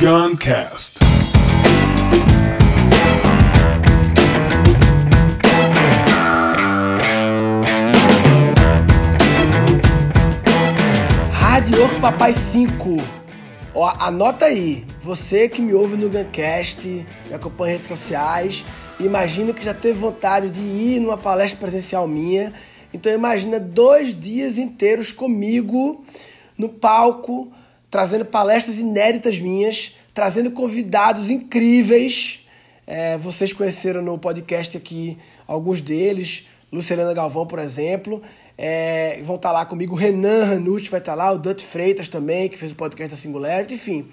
Guncast. Rádio Papai 5. Ó, anota aí, você que me ouve no Guncast, me acompanha em redes sociais, imagina que já teve vontade de ir numa palestra presencial minha. Então imagina dois dias inteiros comigo no palco, trazendo palestras inéditas minhas, trazendo convidados incríveis. É, vocês conheceram no podcast aqui alguns deles, Luciana Galvão, por exemplo. É, vão estar lá comigo, Renan Ranucci vai estar lá, o Dante Freitas também, que fez o podcast da Singularity, enfim.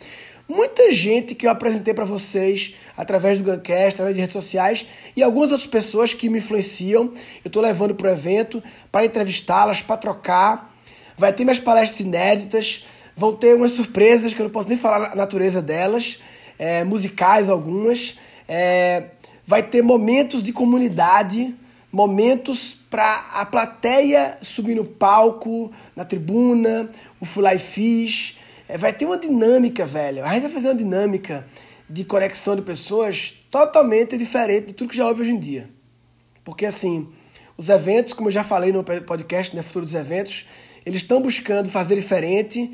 Muita gente que eu apresentei para vocês através do Guncast, através de redes sociais e algumas outras pessoas que me influenciam. Eu estou levando para o evento para entrevistá-las, para trocar. Vai ter minhas palestras inéditas, vão ter umas surpresas que eu não posso nem falar a natureza delas, é, musicais algumas. É, vai ter momentos de comunidade momentos para a plateia subir no palco, na tribuna, o Fulai Fiz. É, vai ter uma dinâmica, velho. A gente vai fazer uma dinâmica de conexão de pessoas totalmente diferente de tudo que já houve hoje em dia. Porque, assim, os eventos, como eu já falei no podcast, né, Futuro dos Eventos, eles estão buscando fazer diferente,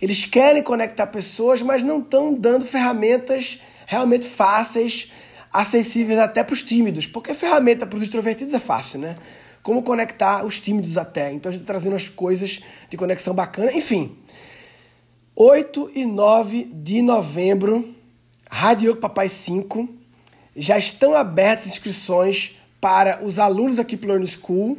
eles querem conectar pessoas, mas não estão dando ferramentas realmente fáceis acessíveis até para os tímidos, porque ferramenta para os extrovertidos é fácil, né? Como conectar os tímidos até. Então a gente está trazendo as coisas de conexão bacana. Enfim, 8 e 9 de novembro, Rádio Papai 5, já estão abertas inscrições para os alunos aqui pelo Learn School.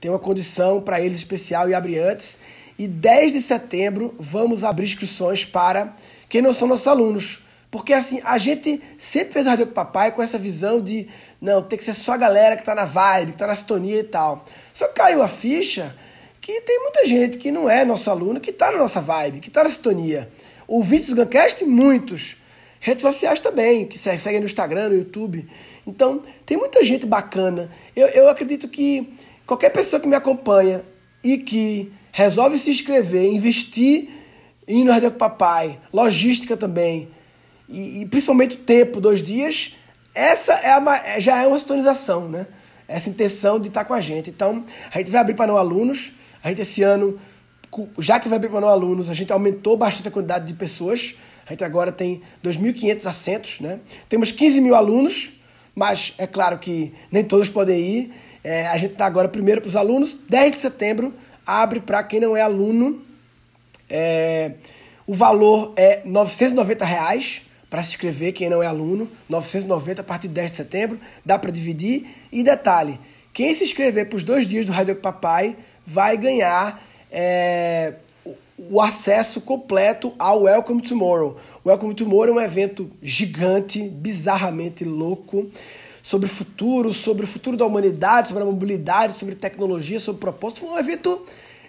Tem uma condição para eles especial e abre antes. E 10 de setembro vamos abrir inscrições para quem não são nossos alunos porque assim, a gente sempre fez a Rádio com Papai com essa visão de não, tem que ser só a galera que tá na vibe, que tá na sintonia e tal. Só caiu a ficha que tem muita gente que não é nosso aluno, que tá na nossa vibe, que tá na sintonia. Ouvintes do Guncast, muitos. Redes sociais também, que seguem no Instagram, no YouTube. Então, tem muita gente bacana. Eu, eu acredito que qualquer pessoa que me acompanha e que resolve se inscrever, investir em no com Papai, logística também, e, e principalmente o tempo, dois dias, essa é a, já é uma sintonização, né? Essa intenção de estar com a gente. Então, a gente vai abrir para não alunos. A gente esse ano, já que vai abrir para não alunos, a gente aumentou bastante a quantidade de pessoas. A gente agora tem 2.500 assentos, né? Temos 15 mil alunos, mas é claro que nem todos podem ir. É, a gente está agora primeiro para os alunos. 10 de setembro abre para quem não é aluno. É, o valor é 990 reais para se inscrever, quem não é aluno, 990 a partir de 10 de setembro, dá para dividir. E detalhe, quem se inscrever para os dois dias do Rádio Papai vai ganhar é, o acesso completo ao Welcome Tomorrow. O Welcome Tomorrow é um evento gigante, bizarramente louco, sobre o futuro, sobre o futuro da humanidade, sobre a mobilidade, sobre tecnologia, sobre propósito. Um evento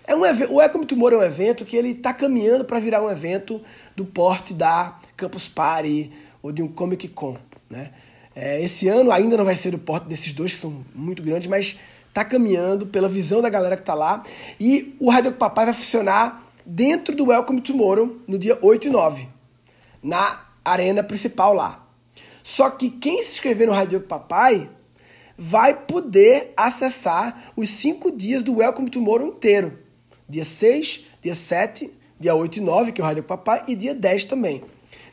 é um o Ecom Tomorrow é um evento que ele está caminhando para virar um evento do porte da Campus Party ou de um Comic Con. Né? É, esse ano ainda não vai ser do porte desses dois, que são muito grandes, mas está caminhando pela visão da galera que está lá. E o Rádio Papai vai funcionar dentro do Welcome Tomorrow no dia 8 e 9, na arena principal lá. Só que quem se inscrever no Rádio Papai vai poder acessar os cinco dias do Welcome Tomorrow inteiro dia 6, dia 7, dia 8 e 9, que é o Rádio Papai, e dia 10 também.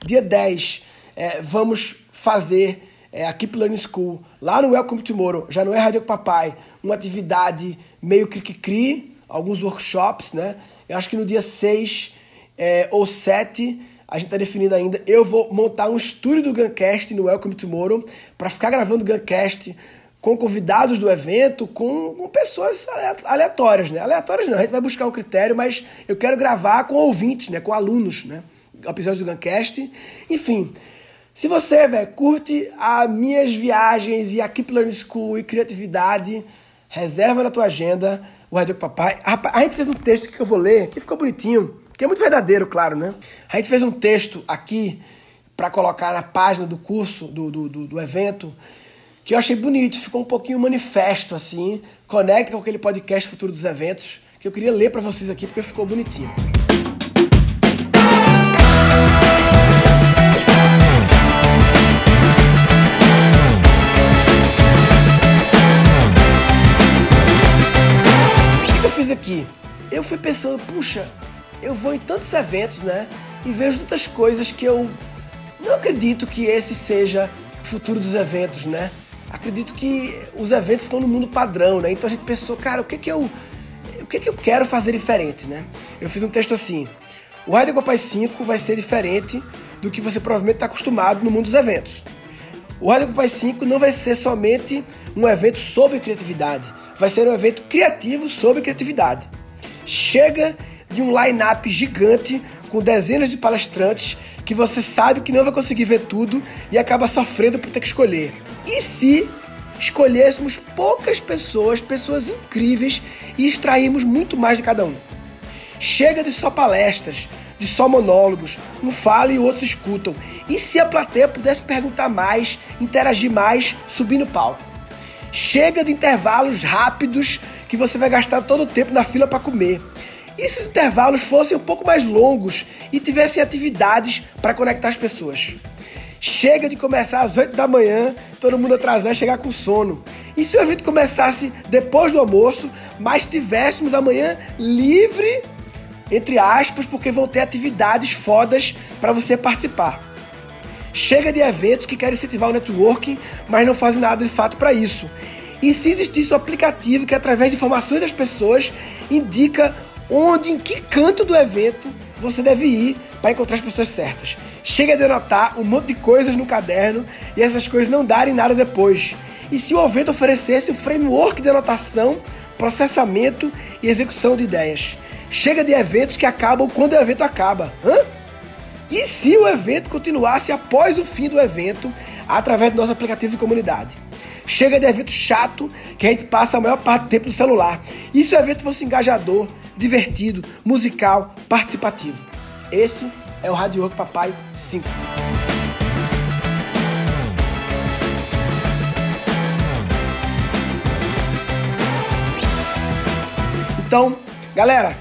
Dia 10, é, vamos fazer é, aqui pelo Learning School, lá no Welcome Tomorrow, já não é Rádio Papai, uma atividade meio cri-cri, alguns workshops, né? Eu acho que no dia 6 é, ou 7, a gente está definindo ainda, eu vou montar um estúdio do Guncast no Welcome Tomorrow para ficar gravando Guncast com convidados do evento, com, com, pessoas aleatórias, né? Aleatórias não, a gente vai buscar um critério, mas eu quero gravar com ouvintes, né? Com alunos, né? Episódios do Guncast. Enfim, se você, velho, curte as minhas viagens e a Keep Learning School e criatividade, reserva na tua agenda o Rádio Papai. A gente fez um texto que eu vou ler, que ficou bonitinho, que é muito verdadeiro, claro, né? A gente fez um texto aqui para colocar na página do curso, do, do, do, do evento, que eu achei bonito, ficou um pouquinho manifesto, assim, conecta com aquele podcast Futuro dos Eventos, que eu queria ler para vocês aqui porque ficou bonitinho. O que eu fiz aqui? Eu fui pensando, puxa, eu vou em tantos eventos, né? E vejo tantas coisas que eu não acredito que esse seja o futuro dos eventos, né? Acredito que os eventos estão no mundo padrão, né? Então a gente pensou, cara, o que que eu o que que eu quero fazer diferente, né? Eu fiz um texto assim: o Raio Copai 5 vai ser diferente do que você provavelmente está acostumado no mundo dos eventos. O Rádio Pai 5 não vai ser somente um evento sobre criatividade, vai ser um evento criativo sobre criatividade. Chega de um line-up gigante com dezenas de palestrantes que você sabe que não vai conseguir ver tudo e acaba sofrendo por ter que escolher. E se escolhêssemos poucas pessoas, pessoas incríveis e extrairmos muito mais de cada um? Chega de só palestras, de só monólogos, um fala e outros escutam. E se a plateia pudesse perguntar mais, interagir mais, subir no palco? Chega de intervalos rápidos que você vai gastar todo o tempo na fila para comer. E se os intervalos fossem um pouco mais longos e tivessem atividades para conectar as pessoas? Chega de começar às 8 da manhã, todo mundo atrasar e chegar com sono. E se o evento começasse depois do almoço, mas tivéssemos amanhã livre entre aspas, porque vão ter atividades fodas para você participar. Chega de eventos que querem incentivar o networking, mas não fazem nada de fato para isso. E se existisse um aplicativo que, através de informações das pessoas, indica onde, em que canto do evento você deve ir para encontrar as pessoas certas. Chega de anotar um monte de coisas no caderno e essas coisas não darem nada depois. E se o evento oferecesse o framework de anotação, processamento e execução de ideias? Chega de eventos que acabam quando o evento acaba. Hã? E se o evento continuasse após o fim do evento, através do nosso aplicativo de comunidade? Chega de evento chato que a gente passa a maior parte do tempo no celular. E se o evento fosse engajador, divertido, musical, participativo? Esse é o Radio Rock Papai 5. Então, galera,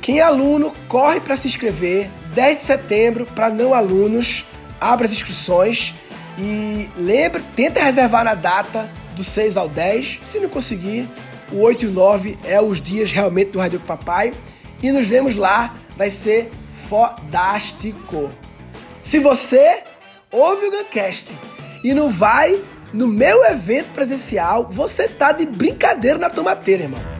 quem é aluno, corre para se inscrever. 10 de setembro, para não alunos, abre as inscrições. E lembre, tenta reservar na data do 6 ao 10. Se não conseguir, o 8 e o 9 é os dias realmente do Rádio Papai. E nos vemos lá, vai ser fodástico. Se você ouve o Guncast e não vai no meu evento presencial, você tá de brincadeira na tomateira, irmão.